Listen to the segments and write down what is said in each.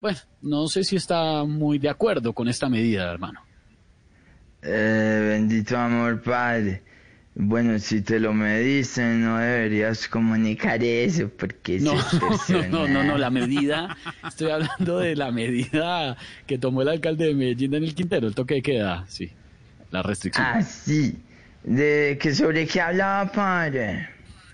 Bueno, no sé si está muy de acuerdo con esta medida, hermano. Eh, bendito amor, padre. Bueno, si te lo me dicen, no deberías comunicar eso porque No, personal. no, no, no, la medida, estoy hablando de la medida que tomó el alcalde de Medellín, Daniel Quintero, el toque de queda, sí, la restricción. Ah, sí. ¿De que sobre qué hablaba, padre?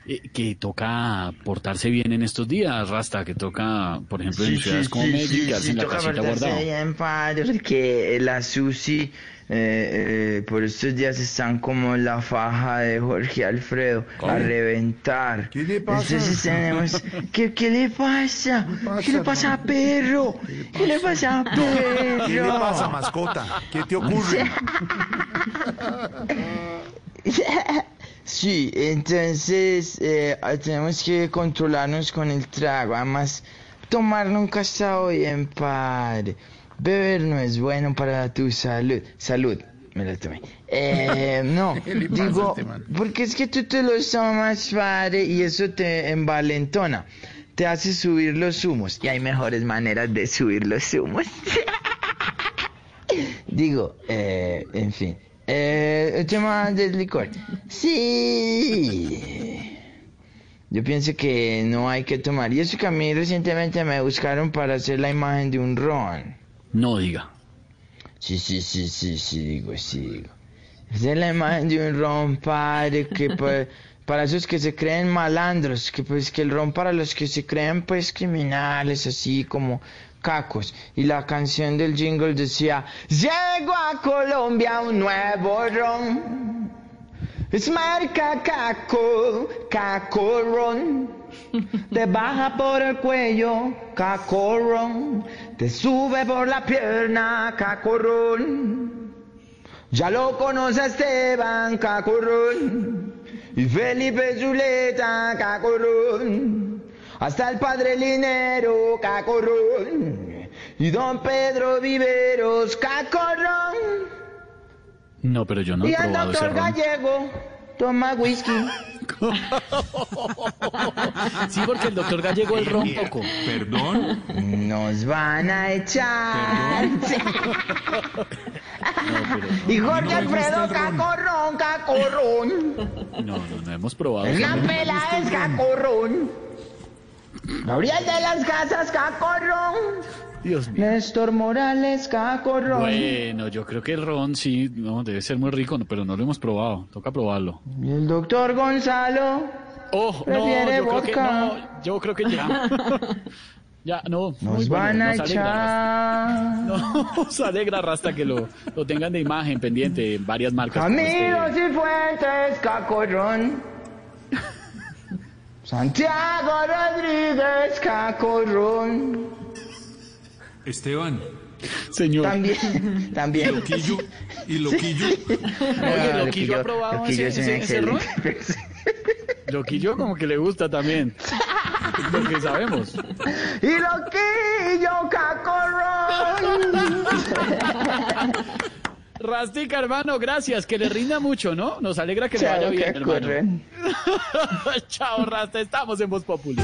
Eh, que toca portarse bien en estos días, Rasta, que toca, por ejemplo, en ciudades como Medellín, quedarse en la toca casita portarse guardado. bien, padre, porque la Susi eh, eh, por estos días están como la faja de Jorge Alfredo a reventar. ¿Qué le pasa? Entonces tenemos... ¿Qué, qué le pasa? ¿Qué le pasa, perro? ¿Qué le pasa, perro? ¿Qué le pasa, mascota? ¿Qué te ocurre? Sí, entonces eh, tenemos que controlarnos con el trago. Además, tomar nunca está bien, padre. Beber no es bueno para tu salud. Salud, me la tomé. Eh, no, ¿Qué le pasa a digo, porque es que tú te lo tomas, padre, y eso te envalentona. Te hace subir los humos. Y hay mejores maneras de subir los humos. Digo, eh, en fin. Eh, el tema del licor. Sí. Yo pienso que no hay que tomar. Y eso que a mí recientemente me buscaron para hacer la imagen de un ron. No diga. Sí, sí, sí, sí, sí, digo, sí, digo. Hacer la imagen de un ron, padre, que pues, para esos que se creen malandros, que pues que el ron para los que se creen pues criminales, así como cacos. Y la canción del jingle decía, llego a Colombia un nuevo ron. Es marca caco, cacorón. Te baja por el cuello, cacorón. Te sube por la pierna, cacorón. Ya lo conoce Esteban Cacorón y Felipe Zuleta Cacorón. Hasta el padre Linero Cacorón y don Pedro Viveros Cacorón. No, pero yo no he Y el ese doctor ron. Gallego toma whisky. Sí, porque el doctor Gallego el ron poco. ¿Perdón? Nos van a echar. y Jorge Alfredo Cacorrón, Cacorrón. No, no, no hemos probado. Ron. Lampela es Cacorrón. Gabriel de las Casas Cacorrón. Dios mío. Néstor Morales Cacorrón. Bueno, yo creo que el ron sí, no, debe ser muy rico, pero no lo hemos probado. Toca probarlo. Y el doctor Gonzalo. Oh, no, Prefiere yo creo que vodka. no, yo creo que ya. Ya, no. Nos muy bueno, van a nos echar. Nos alegra, Rasta, que lo, lo tengan de imagen pendiente en varias marcas. como este- Amigos y Fuentes Cacorrón. Santiago Rodríguez Cacorrón. Esteban, Señor. También, también. Loquillo y Loquillo. Oye, No, Loquillo ha probado Loquillo ese- ese- ese excelente persona. Loquillo como que le gusta también. Porque sabemos. Y Loquillo Cacorrón. Rastica, hermano, gracias. Que le rinda mucho, ¿no? Nos alegra que le vaya bien, hermano. Chao, Rasta. Estamos en Voz Populi.